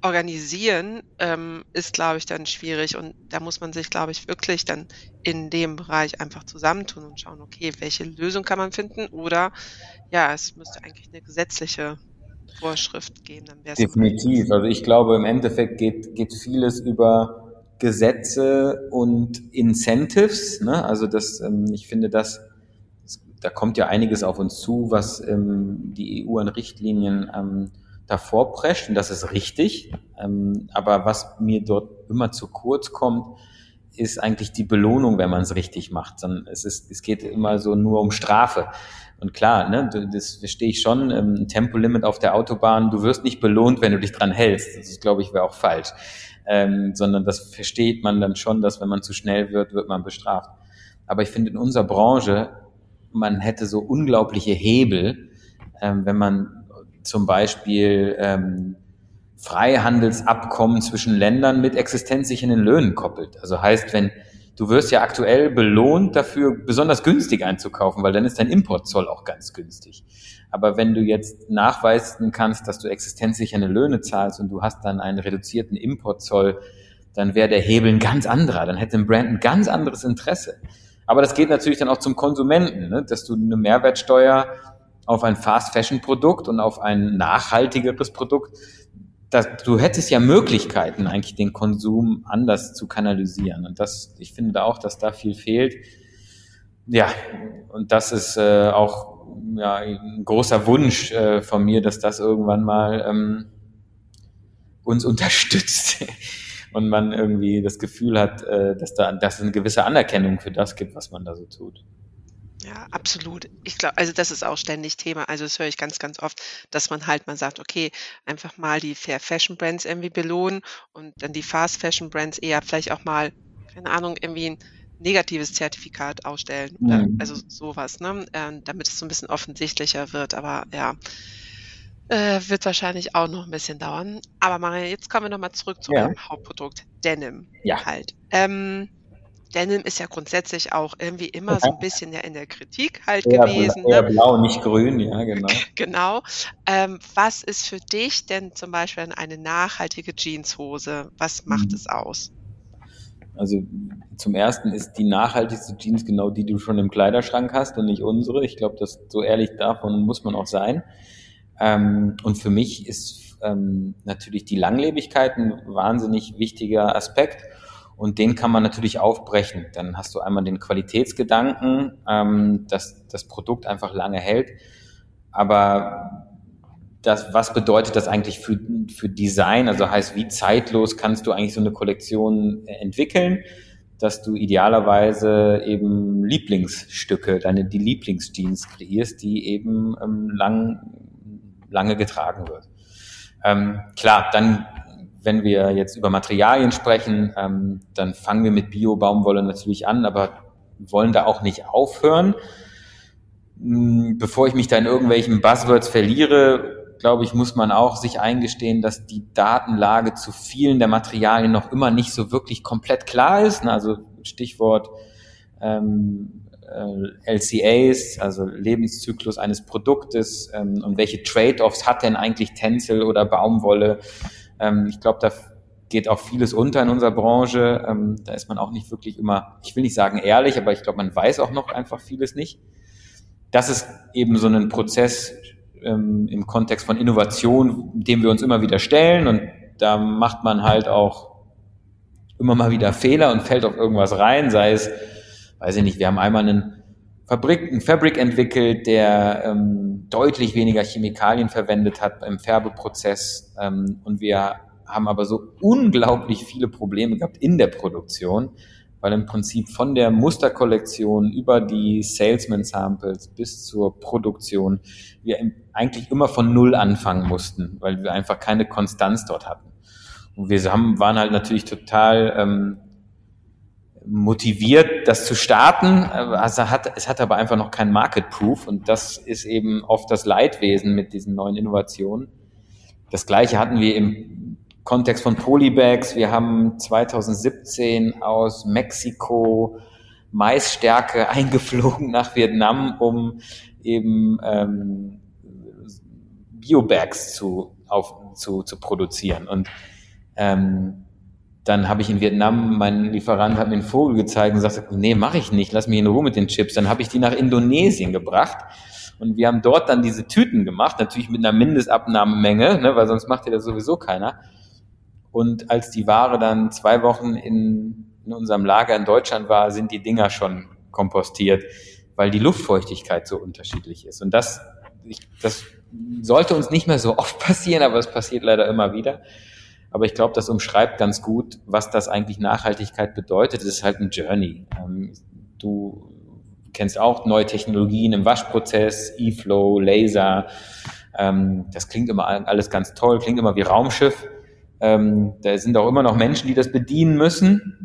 organisieren, ähm, ist, glaube ich, dann schwierig. Und da muss man sich, glaube ich, wirklich dann in dem Bereich einfach zusammentun und schauen, okay, welche Lösung kann man finden? Oder ja, es müsste eigentlich eine gesetzliche Vorschrift geben. Dann Definitiv. Also ich glaube, im Endeffekt geht, geht vieles über Gesetze und Incentives. Ne? Also das, ähm, ich finde, das, da kommt ja einiges auf uns zu, was ähm, die EU an Richtlinien ähm, davor prescht und das ist richtig. Ähm, aber was mir dort immer zu kurz kommt, ist eigentlich die Belohnung, wenn man es richtig macht. Es, ist, es geht immer so nur um Strafe. Und klar, ne, das verstehe ich schon, ähm, Tempolimit auf der Autobahn, du wirst nicht belohnt, wenn du dich dran hältst. Das ist, glaube ich, wäre auch falsch. Ähm, sondern das versteht man dann schon, dass wenn man zu schnell wird, wird man bestraft. Aber ich finde in unserer Branche, man hätte so unglaubliche Hebel, ähm, wenn man zum Beispiel ähm, Freihandelsabkommen zwischen Ländern mit existenzsichernden Löhnen koppelt. Also heißt, wenn du wirst ja aktuell belohnt dafür, besonders günstig einzukaufen, weil dann ist dein Importzoll auch ganz günstig. Aber wenn du jetzt nachweisen kannst, dass du existenzsichernde Löhne zahlst und du hast dann einen reduzierten Importzoll, dann wäre der Hebel ein ganz anderer. Dann hätte ein Brand ein ganz anderes Interesse. Aber das geht natürlich dann auch zum Konsumenten, ne? dass du eine Mehrwertsteuer auf ein Fast-Fashion-Produkt und auf ein nachhaltigeres Produkt, dass, du hättest ja Möglichkeiten, eigentlich den Konsum anders zu kanalisieren. Und das, ich finde auch, dass da viel fehlt. Ja, und das ist äh, auch ja, ein großer Wunsch äh, von mir, dass das irgendwann mal ähm, uns unterstützt und man irgendwie das Gefühl hat, äh, dass da dass es eine gewisse Anerkennung für das gibt, was man da so tut. Ja, absolut. Ich glaube, also das ist auch ständig Thema. Also das höre ich ganz, ganz oft, dass man halt mal sagt, okay, einfach mal die Fair Fashion Brands irgendwie belohnen und dann die Fast Fashion Brands eher vielleicht auch mal, keine Ahnung, irgendwie ein negatives Zertifikat ausstellen oder mhm. also sowas, ne? Ähm, damit es so ein bisschen offensichtlicher wird. Aber ja, äh, wird wahrscheinlich auch noch ein bisschen dauern. Aber Maria, jetzt kommen wir nochmal zurück zu ja. eurem Hauptprodukt, Denim. Ja. Halt. Ähm, Denim ist ja grundsätzlich auch irgendwie immer so ein bisschen ja in der Kritik halt eher gewesen. Eher ne? blau, nicht grün, ja, genau. genau. Ähm, was ist für dich denn zum Beispiel eine nachhaltige Jeanshose? Was macht mhm. es aus? Also zum ersten ist die nachhaltigste Jeans genau die, die du schon im Kleiderschrank hast und nicht unsere. Ich glaube, das so ehrlich davon muss man auch sein. Ähm, und für mich ist ähm, natürlich die Langlebigkeit ein wahnsinnig wichtiger Aspekt. Und den kann man natürlich aufbrechen. Dann hast du einmal den Qualitätsgedanken, ähm, dass das Produkt einfach lange hält. Aber das, was bedeutet das eigentlich für, für Design? Also heißt, wie zeitlos kannst du eigentlich so eine Kollektion entwickeln, dass du idealerweise eben Lieblingsstücke, deine die Lieblingsjeans kreierst, die eben ähm, lang, lange getragen wird. Ähm, klar, dann wenn wir jetzt über Materialien sprechen, ähm, dann fangen wir mit Bio-Baumwolle natürlich an, aber wollen da auch nicht aufhören. Hm, bevor ich mich da in irgendwelchen Buzzwords verliere, glaube ich, muss man auch sich eingestehen, dass die Datenlage zu vielen der Materialien noch immer nicht so wirklich komplett klar ist. Also Stichwort ähm, äh, LCAs, also Lebenszyklus eines Produktes ähm, und welche Trade-offs hat denn eigentlich Tencel oder Baumwolle ähm, ich glaube, da geht auch vieles unter in unserer Branche. Ähm, da ist man auch nicht wirklich immer, ich will nicht sagen ehrlich, aber ich glaube, man weiß auch noch einfach vieles nicht. Das ist eben so ein Prozess ähm, im Kontext von Innovation, dem wir uns immer wieder stellen und da macht man halt auch immer mal wieder Fehler und fällt auf irgendwas rein, sei es, weiß ich nicht, wir haben einmal einen Fabrik, einen Fabric entwickelt, der ähm, deutlich weniger Chemikalien verwendet hat im Färbeprozess. Ähm, und wir haben aber so unglaublich viele Probleme gehabt in der Produktion, weil im Prinzip von der Musterkollektion über die Salesman Samples bis zur Produktion wir eigentlich immer von Null anfangen mussten, weil wir einfach keine Konstanz dort hatten. Und wir haben, waren halt natürlich total ähm, motiviert, das zu starten. Also hat, es hat aber einfach noch kein Market Proof und das ist eben oft das Leidwesen mit diesen neuen Innovationen. Das gleiche hatten wir im Kontext von Polybags. Wir haben 2017 aus Mexiko Maisstärke eingeflogen nach Vietnam, um eben ähm, Biobags zu, auf, zu, zu produzieren. Und ähm, dann habe ich in Vietnam, mein Lieferant hat mir einen Vogel gezeigt und sagte, nee, mache ich nicht, lass mich in Ruhe mit den Chips. Dann habe ich die nach Indonesien gebracht und wir haben dort dann diese Tüten gemacht, natürlich mit einer Mindestabnahmemenge, ne, weil sonst macht ihr das sowieso keiner. Und als die Ware dann zwei Wochen in, in unserem Lager in Deutschland war, sind die Dinger schon kompostiert, weil die Luftfeuchtigkeit so unterschiedlich ist. Und das, ich, das sollte uns nicht mehr so oft passieren, aber es passiert leider immer wieder. Aber ich glaube, das umschreibt ganz gut, was das eigentlich Nachhaltigkeit bedeutet. Es ist halt ein Journey. Ähm, du kennst auch neue Technologien im Waschprozess, E-Flow, Laser. Ähm, das klingt immer alles ganz toll, klingt immer wie Raumschiff. Ähm, da sind auch immer noch Menschen, die das bedienen müssen.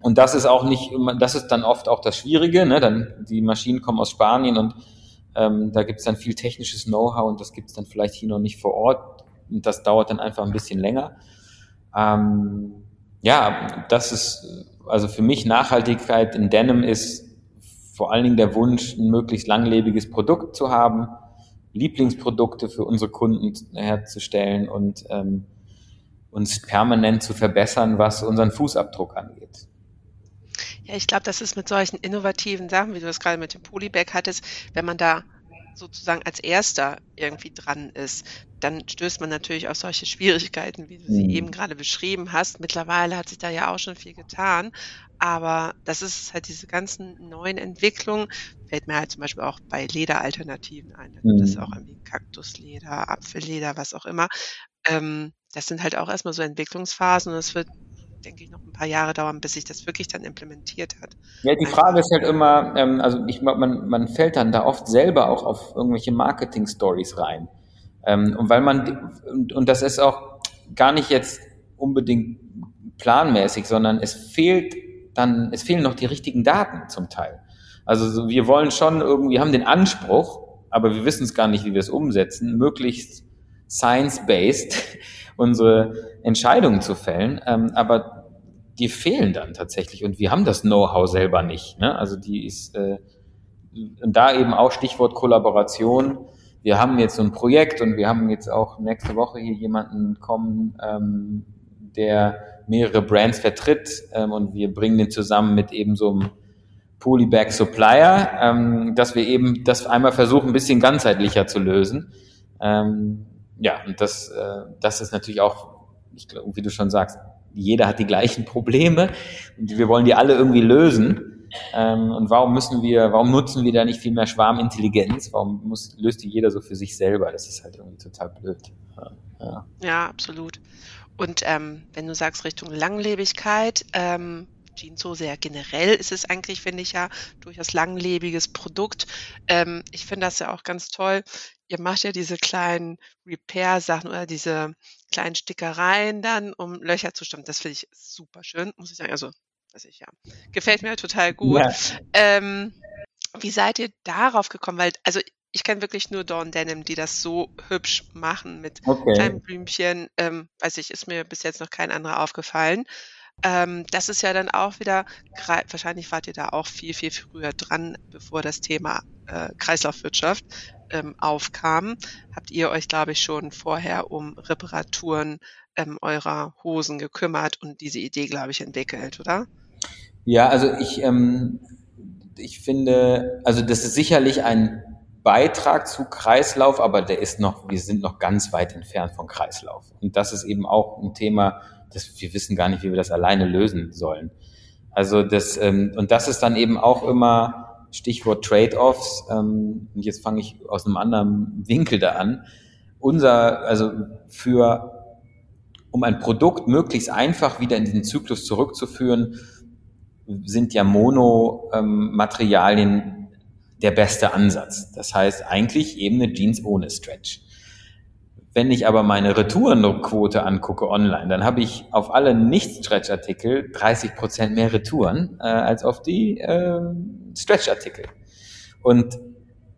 Und das ist auch nicht, das ist dann oft auch das Schwierige. Ne? Dann die Maschinen kommen aus Spanien und ähm, da gibt es dann viel technisches Know-how und das gibt es dann vielleicht hier noch nicht vor Ort. Und das dauert dann einfach ein bisschen länger. Ähm, ja, das ist, also für mich Nachhaltigkeit in Denim ist vor allen Dingen der Wunsch, ein möglichst langlebiges Produkt zu haben, Lieblingsprodukte für unsere Kunden herzustellen und ähm, uns permanent zu verbessern, was unseren Fußabdruck angeht. Ja, ich glaube, das ist mit solchen innovativen Sachen, wie du das gerade mit dem Polybag hattest, wenn man da sozusagen als erster irgendwie dran ist, dann stößt man natürlich auf solche Schwierigkeiten, wie du sie mhm. eben gerade beschrieben hast. Mittlerweile hat sich da ja auch schon viel getan, aber das ist halt diese ganzen neuen Entwicklungen, fällt mir halt zum Beispiel auch bei Lederalternativen ein. Da gibt es mhm. auch irgendwie Kaktusleder, Apfelleder, was auch immer. Ähm, das sind halt auch erstmal so Entwicklungsphasen und es wird denke ich, noch ein paar Jahre dauern, bis sich das wirklich dann implementiert hat. Ja, die Frage ist halt immer, ähm, also ich man, man fällt dann da oft selber auch auf irgendwelche Marketing-Stories rein. Ähm, und weil man, und, und das ist auch gar nicht jetzt unbedingt planmäßig, sondern es fehlt dann, es fehlen noch die richtigen Daten zum Teil. Also wir wollen schon irgendwie, haben den Anspruch, aber wir wissen es gar nicht, wie wir es umsetzen, möglichst science-based unsere Entscheidungen zu fällen. Ähm, aber die fehlen dann tatsächlich und wir haben das Know-how selber nicht. Ne? Also die ist äh, und da eben auch Stichwort Kollaboration. Wir haben jetzt so ein Projekt und wir haben jetzt auch nächste Woche hier jemanden kommen, ähm, der mehrere Brands vertritt ähm, und wir bringen den zusammen mit eben so einem Polybag Supplier, ähm, dass wir eben das einmal versuchen, ein bisschen ganzheitlicher zu lösen. Ähm, ja, und das, äh, das ist natürlich auch, ich glaube, wie du schon sagst, jeder hat die gleichen Probleme und wir wollen die alle irgendwie lösen. Ähm, und warum müssen wir, warum nutzen wir da nicht viel mehr Schwarmintelligenz? Warum muss, löst die jeder so für sich selber? Das ist halt irgendwie total blöd. Ja, ja absolut. Und ähm, wenn du sagst Richtung Langlebigkeit, ähm, Jeans so sehr generell ist es eigentlich, finde ich ja, durchaus langlebiges Produkt. Ähm, ich finde das ja auch ganz toll ihr macht ja diese kleinen Repair-Sachen oder diese kleinen Stickereien dann, um Löcher zu stammen. Das finde ich super schön, muss ich sagen. Also, weiß ich ja. Gefällt mir total gut. Ja. Ähm, wie seid ihr darauf gekommen? Weil, also ich kenne wirklich nur Dawn Denim, die das so hübsch machen mit okay. kleinen Blümchen. Ähm, weiß ich, ist mir bis jetzt noch kein anderer aufgefallen. Ähm, das ist ja dann auch wieder, wahrscheinlich wart ihr da auch viel, viel früher dran, bevor das Thema äh, Kreislaufwirtschaft ähm, aufkam, habt ihr euch, glaube ich, schon vorher um Reparaturen ähm, eurer Hosen gekümmert und diese Idee, glaube ich, entwickelt, oder? Ja, also ich, ähm, ich finde, also das ist sicherlich ein Beitrag zu Kreislauf, aber der ist noch, wir sind noch ganz weit entfernt von Kreislauf. Und das ist eben auch ein Thema, das wir wissen gar nicht, wie wir das alleine lösen sollen. Also das, ähm, und das ist dann eben auch immer, Stichwort Trade-offs. Ähm, und jetzt fange ich aus einem anderen Winkel da an. Unser, also für, um ein Produkt möglichst einfach wieder in diesen Zyklus zurückzuführen, sind ja Mono-Materialien der beste Ansatz. Das heißt eigentlich eben eine Jeans ohne Stretch. Wenn ich aber meine Retourenquote angucke online, dann habe ich auf alle Nicht-Stretch-Artikel 30 Prozent mehr Retouren äh, als auf die äh, Stretch-Artikel. Und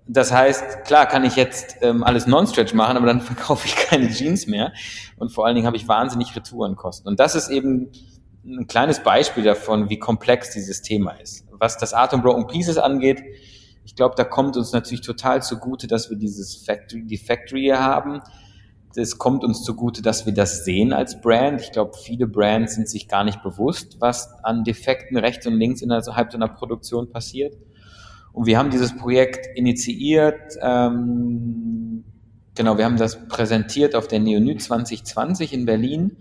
das heißt, klar kann ich jetzt ähm, alles Non-Stretch machen, aber dann verkaufe ich keine Jeans mehr. Und vor allen Dingen habe ich wahnsinnig Retourenkosten. Und das ist eben ein kleines Beispiel davon, wie komplex dieses Thema ist. Was das Art und Broken Pieces angeht, ich glaube, da kommt uns natürlich total zugute, dass wir dieses Factory, die Factory hier haben es kommt uns zugute, dass wir das sehen als Brand. Ich glaube, viele Brands sind sich gar nicht bewusst, was an Defekten rechts und links innerhalb so einer Produktion passiert. Und wir haben dieses Projekt initiiert. Ähm, genau, wir haben das präsentiert auf der Neonü 2020 in Berlin.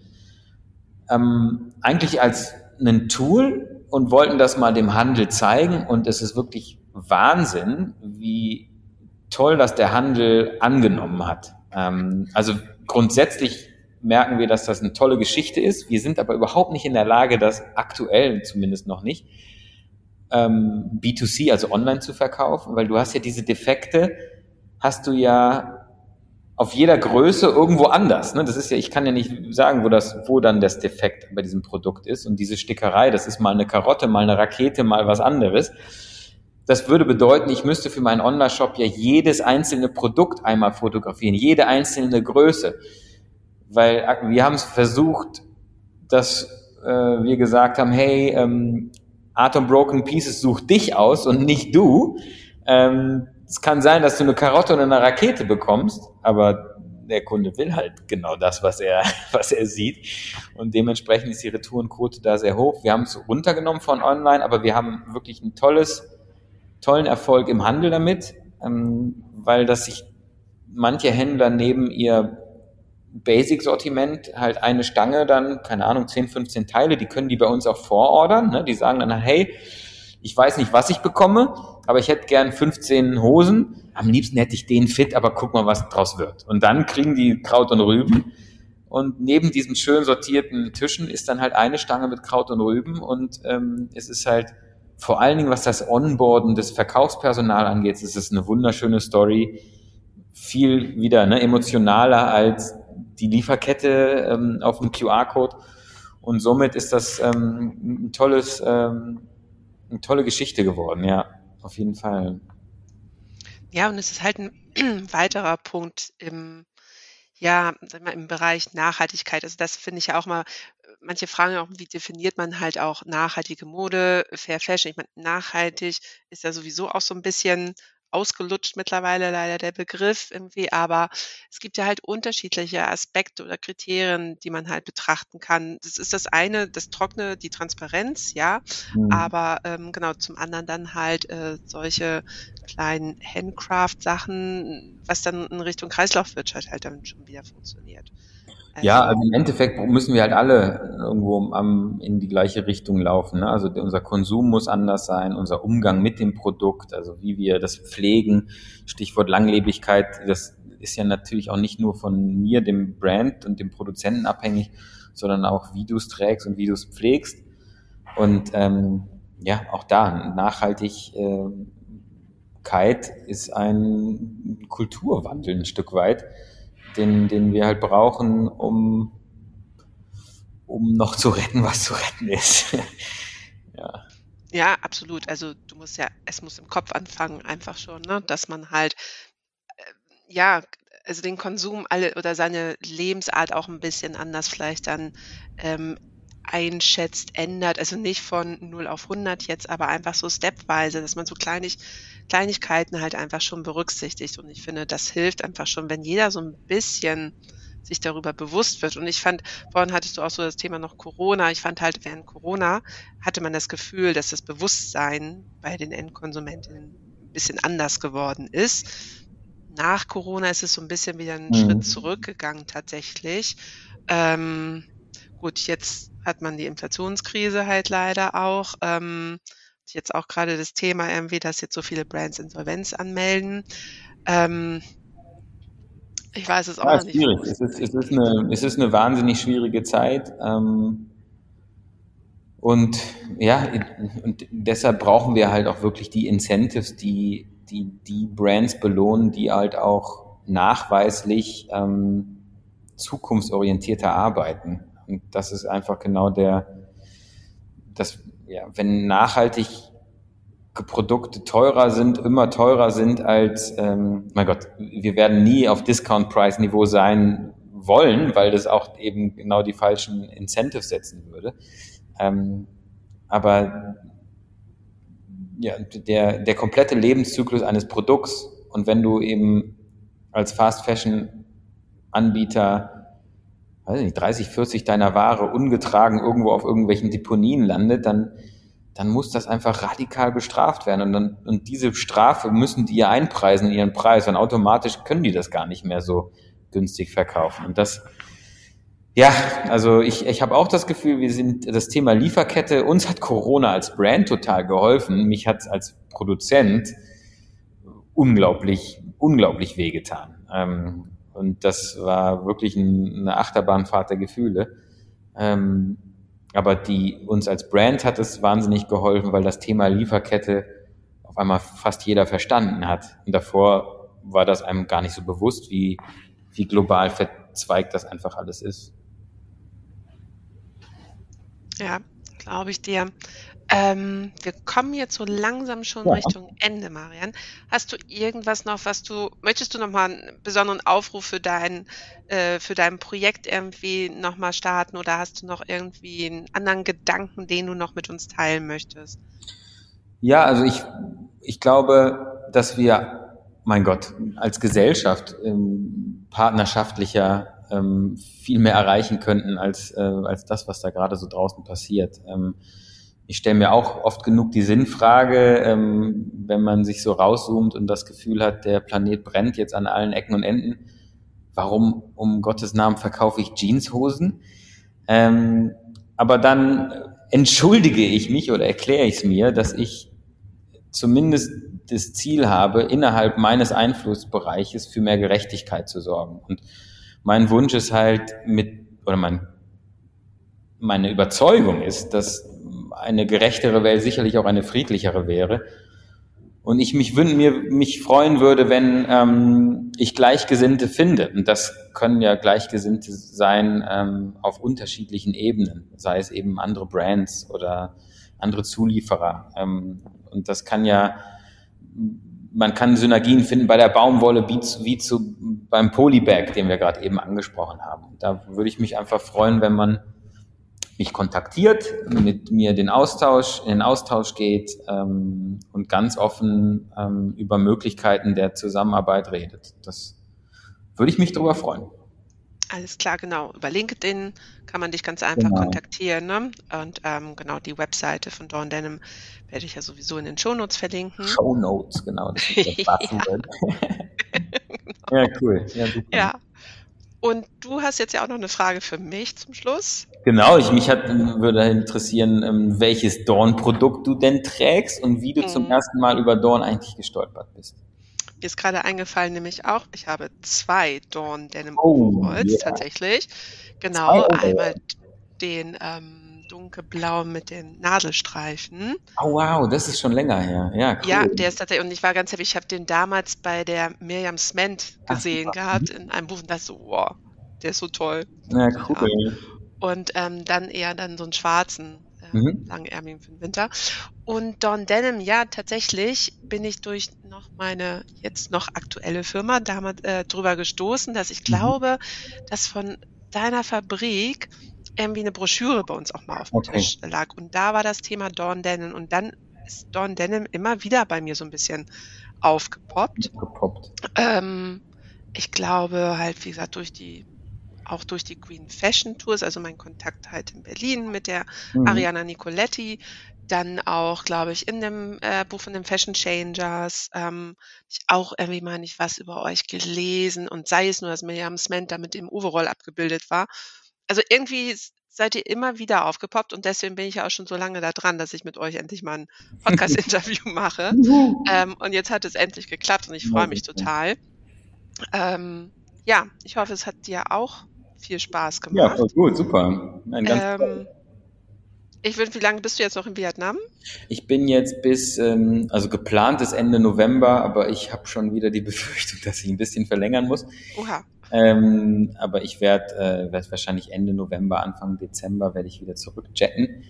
Ähm, eigentlich als ein Tool und wollten das mal dem Handel zeigen. Und es ist wirklich Wahnsinn, wie toll das der Handel angenommen hat. Ähm, also grundsätzlich merken wir, dass das eine tolle Geschichte ist. Wir sind aber überhaupt nicht in der Lage, das aktuell zumindest noch nicht, ähm, B2C, also online zu verkaufen, weil du hast ja diese Defekte, hast du ja auf jeder Größe irgendwo anders. Ne? Das ist ja, ich kann ja nicht sagen, wo das, wo dann das Defekt bei diesem Produkt ist. Und diese Stickerei, das ist mal eine Karotte, mal eine Rakete, mal was anderes. Das würde bedeuten, ich müsste für meinen Online-Shop ja jedes einzelne Produkt einmal fotografieren, jede einzelne Größe. Weil wir haben es versucht, dass äh, wir gesagt haben, hey, ähm, Atom Broken Pieces sucht dich aus und nicht du. Ähm, es kann sein, dass du eine Karotte oder eine Rakete bekommst, aber der Kunde will halt genau das, was er, was er sieht. Und dementsprechend ist die Retourenquote da sehr hoch. Wir haben es runtergenommen von online, aber wir haben wirklich ein tolles tollen Erfolg im Handel damit, ähm, weil das sich manche Händler neben ihr Basic-Sortiment halt eine Stange dann, keine Ahnung, 10, 15 Teile, die können die bei uns auch vorordern. Ne? Die sagen dann, hey, ich weiß nicht, was ich bekomme, aber ich hätte gern 15 Hosen. Am liebsten hätte ich den fit, aber guck mal, was draus wird. Und dann kriegen die Kraut und Rüben. Und neben diesen schön sortierten Tischen ist dann halt eine Stange mit Kraut und Rüben. Und ähm, es ist halt vor allen Dingen, was das Onboarden des Verkaufspersonal angeht, ist es eine wunderschöne Story. Viel wieder ne, emotionaler als die Lieferkette ähm, auf dem QR-Code. Und somit ist das ähm, ein tolles, ähm, eine tolle Geschichte geworden, ja, auf jeden Fall. Ja, und es ist halt ein weiterer Punkt im, ja, im Bereich Nachhaltigkeit. Also das finde ich ja auch mal manche fragen auch, wie definiert man halt auch nachhaltige Mode, Fair Fashion? Ich meine, nachhaltig ist ja sowieso auch so ein bisschen ausgelutscht mittlerweile leider der Begriff irgendwie, aber es gibt ja halt unterschiedliche Aspekte oder Kriterien, die man halt betrachten kann. Das ist das eine, das Trockene, die Transparenz, ja, mhm. aber ähm, genau zum anderen dann halt äh, solche kleinen Handcraft-Sachen, was dann in Richtung Kreislaufwirtschaft halt dann schon wieder funktioniert. Also ja, also im Endeffekt müssen wir halt alle irgendwo am, in die gleiche Richtung laufen. Ne? Also unser Konsum muss anders sein, unser Umgang mit dem Produkt, also wie wir das pflegen. Stichwort Langlebigkeit, das ist ja natürlich auch nicht nur von mir, dem Brand und dem Produzenten abhängig, sondern auch wie du es trägst und wie du es pflegst. Und ähm, ja, auch da Nachhaltigkeit ist ein Kulturwandel ein Stück weit den, den wir halt brauchen, um, um noch zu retten, was zu retten ist. ja. Ja, absolut. Also du musst ja, es muss im Kopf anfangen, einfach schon, ne? dass man halt, äh, ja, also den Konsum alle oder seine Lebensart auch ein bisschen anders vielleicht dann ähm, einschätzt, ändert. Also nicht von 0 auf 100 jetzt, aber einfach so stepweise, dass man so kleinig, Kleinigkeiten halt einfach schon berücksichtigt. Und ich finde, das hilft einfach schon, wenn jeder so ein bisschen sich darüber bewusst wird. Und ich fand, vorhin hattest du auch so das Thema noch Corona. Ich fand halt, während Corona hatte man das Gefühl, dass das Bewusstsein bei den Endkonsumenten ein bisschen anders geworden ist. Nach Corona ist es so ein bisschen wieder einen mhm. Schritt zurückgegangen tatsächlich. Ähm, gut, jetzt hat man die Inflationskrise halt leider auch. Ähm, jetzt auch gerade das Thema irgendwie, dass jetzt so viele Brands Insolvenz anmelden. Ähm, ich weiß es auch ja, nicht. Schwierig. Es ist, es, ist eine, es ist eine wahnsinnig schwierige Zeit. Ähm, Und ja, und deshalb brauchen wir halt auch wirklich die Incentives, die die, die Brands belohnen, die halt auch nachweislich ähm, zukunftsorientierter arbeiten. Und das ist einfach genau der, das, ja, wenn nachhaltig Produkte teurer sind, immer teurer sind als, ähm, mein Gott, wir werden nie auf Discount-Price-Niveau sein wollen, weil das auch eben genau die falschen Incentives setzen würde. Ähm, aber ja, der, der komplette Lebenszyklus eines Produkts und wenn du eben als Fast Fashion Anbieter, weiß nicht, 30, 40 deiner Ware ungetragen irgendwo auf irgendwelchen Deponien landet, dann, dann muss das einfach radikal bestraft werden. Und, dann, und diese Strafe müssen die ja einpreisen in ihren Preis und automatisch können die das gar nicht mehr so günstig verkaufen. Und das, ja, also ich, ich habe auch das Gefühl, wir sind das Thema Lieferkette, uns hat Corona als Brand total geholfen. Mich hat als Produzent unglaublich, unglaublich wehgetan. Ähm, und das war wirklich ein, eine Achterbahnfahrt der Gefühle. Ähm, aber die uns als Brand hat es wahnsinnig geholfen, weil das Thema Lieferkette auf einmal fast jeder verstanden hat. Und davor war das einem gar nicht so bewusst, wie, wie global verzweigt das einfach alles ist. Ja, glaube ich dir. Ähm, wir kommen jetzt so langsam schon ja. Richtung Ende, Marian. Hast du irgendwas noch, was du, möchtest du nochmal einen besonderen Aufruf für dein, äh, für dein Projekt irgendwie nochmal starten oder hast du noch irgendwie einen anderen Gedanken, den du noch mit uns teilen möchtest? Ja, also ich, ich glaube, dass wir, mein Gott, als Gesellschaft ähm, partnerschaftlicher ähm, viel mehr erreichen könnten als, äh, als das, was da gerade so draußen passiert. Ähm, ich stelle mir auch oft genug die Sinnfrage, ähm, wenn man sich so rauszoomt und das Gefühl hat, der Planet brennt jetzt an allen Ecken und Enden. Warum um Gottes Namen verkaufe ich Jeanshosen? Ähm, aber dann entschuldige ich mich oder erkläre ich es mir, dass ich zumindest das Ziel habe, innerhalb meines Einflussbereiches für mehr Gerechtigkeit zu sorgen. Und mein Wunsch ist halt mit, oder mein, meine Überzeugung ist, dass eine gerechtere Welt sicherlich auch eine friedlichere wäre. Und ich mich, mir, mich freuen würde, wenn ähm, ich Gleichgesinnte finde. Und das können ja Gleichgesinnte sein ähm, auf unterschiedlichen Ebenen, sei es eben andere Brands oder andere Zulieferer. Ähm, und das kann ja man kann Synergien finden bei der Baumwolle wie zu, wie zu beim Polybag, den wir gerade eben angesprochen haben. Da würde ich mich einfach freuen, wenn man mich kontaktiert, mit mir den Austausch, in den Austausch geht ähm, und ganz offen ähm, über Möglichkeiten der Zusammenarbeit redet. Das würde ich mich darüber freuen. Alles klar, genau. Über LinkedIn kann man dich ganz einfach genau. kontaktieren. Ne? Und ähm, genau die Webseite von Dawn Denim werde ich ja sowieso in den Shownotes verlinken. Shownotes, genau. Das ist das ja. genau. ja, cool. Ja, super. Ja. Und du hast jetzt ja auch noch eine Frage für mich zum Schluss. Genau, ich mich hat, würde interessieren, ähm, welches Dawn-Produkt du denn trägst und wie du mhm. zum ersten Mal über Dawn eigentlich gestolpert bist. Mir ist gerade eingefallen, nämlich auch, ich habe zwei Dawn Denim oh, Overalls yeah. tatsächlich. Genau, einmal den ähm, dunkelblau mit den Nadelstreifen. Oh wow, das ist schon länger her. Ja, cool. Ja, der ist tatsächlich, und ich war ganz happy, ich habe den damals bei der Miriam Sment gesehen Ach, gehabt in einem Buch und dachte so, wow, der ist so toll. Ja, cool. Ja. Und ähm, dann eher dann so einen schwarzen mhm. langärmigen für den Winter. Und Don Denim, ja, tatsächlich bin ich durch noch meine jetzt noch aktuelle Firma damals äh, drüber gestoßen, dass ich mhm. glaube, dass von deiner Fabrik irgendwie eine Broschüre bei uns auch mal auf dem okay. Tisch lag. Und da war das Thema Dawn Denim. Und dann ist Dawn Denim immer wieder bei mir so ein bisschen aufgepoppt. Gepoppt. Ähm, ich glaube halt, wie gesagt, durch die auch durch die Green Fashion Tours, also mein Kontakt halt in Berlin mit der mhm. Ariana Nicoletti, dann auch, glaube ich, in dem äh, Buch von den Fashion Changers, ähm, ich auch irgendwie mal nicht was über euch gelesen und sei es nur, dass Miriam Sment da mit dem Overall abgebildet war. Also irgendwie seid ihr immer wieder aufgepoppt und deswegen bin ich ja auch schon so lange da dran, dass ich mit euch endlich mal ein Podcast-Interview mache. ähm, und jetzt hat es endlich geklappt und ich freue mich total. Ähm, ja, ich hoffe, es hat dir auch viel Spaß gemacht. Ja, voll gut, super. Nein, ganz ähm, Ich würde, wie lange bist du jetzt noch in Vietnam? Ich bin jetzt bis, ähm, also geplant ist Ende November, aber ich habe schon wieder die Befürchtung, dass ich ein bisschen verlängern muss. Oha. Ähm, aber ich werde äh, werd wahrscheinlich Ende November, Anfang Dezember werde ich wieder zurückjetten.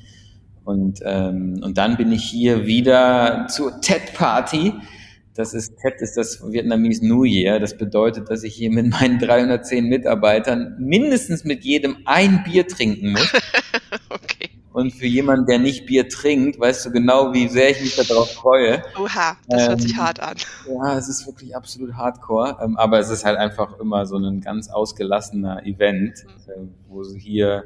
Und, ähm, und dann bin ich hier wieder zur TED-Party. Das ist, TED ist das Vietnamese New Year. Das bedeutet, dass ich hier mit meinen 310 Mitarbeitern mindestens mit jedem ein Bier trinken muss. okay. Und für jemanden, der nicht Bier trinkt, weißt du genau, wie sehr ich mich darauf freue. Oha, das ähm, hört sich ähm, hart an. Ja, es ist wirklich absolut hardcore. Ähm, aber es ist halt einfach immer so ein ganz ausgelassener Event, mhm. äh, wo sie hier,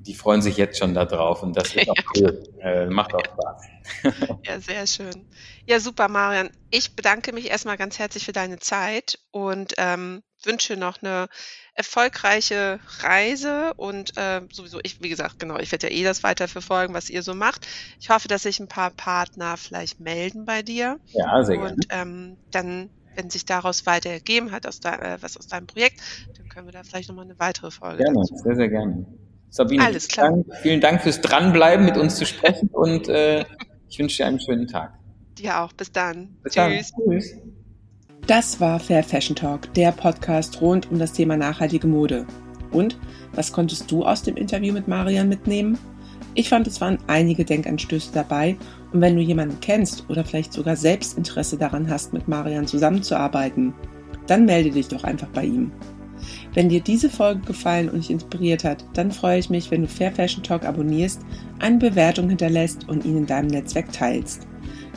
die freuen sich jetzt schon da drauf und das ist auch cool. Äh, macht auch Spaß. ja, sehr schön. Ja, super, Marian. Ich bedanke mich erstmal ganz herzlich für deine Zeit und ähm, wünsche noch eine erfolgreiche Reise und äh, sowieso, ich, wie gesagt, genau, ich werde ja eh das weiter verfolgen, was ihr so macht. Ich hoffe, dass sich ein paar Partner vielleicht melden bei dir. Ja, sehr gerne. Und ähm, dann, wenn sich daraus weiter ergeben hat, aus de, äh, was aus deinem Projekt, dann können wir da vielleicht nochmal eine weitere Folge Gerne, dazu. sehr, sehr gerne. Sabine, Alles klar. Dank, vielen Dank fürs Dranbleiben, mit uns zu sprechen und äh, ich wünsche dir einen schönen Tag. Dir auch. Bis dann. Bis Tschüss. Dann. Tschüss. Das war Fair Fashion Talk, der Podcast rund um das Thema nachhaltige Mode. Und was konntest du aus dem Interview mit Marian mitnehmen? Ich fand, es waren einige Denkanstöße dabei und wenn du jemanden kennst oder vielleicht sogar selbst Interesse daran hast, mit Marian zusammenzuarbeiten, dann melde dich doch einfach bei ihm. Wenn dir diese Folge gefallen und dich inspiriert hat, dann freue ich mich, wenn du Fair Fashion Talk abonnierst, eine Bewertung hinterlässt und ihn in deinem Netzwerk teilst.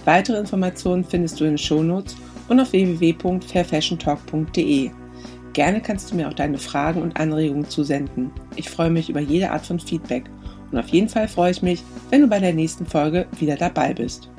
Weitere Informationen findest du in den Shownotes und auf www.fairfashiontalk.de. Gerne kannst du mir auch deine Fragen und Anregungen zusenden. Ich freue mich über jede Art von Feedback und auf jeden Fall freue ich mich, wenn du bei der nächsten Folge wieder dabei bist.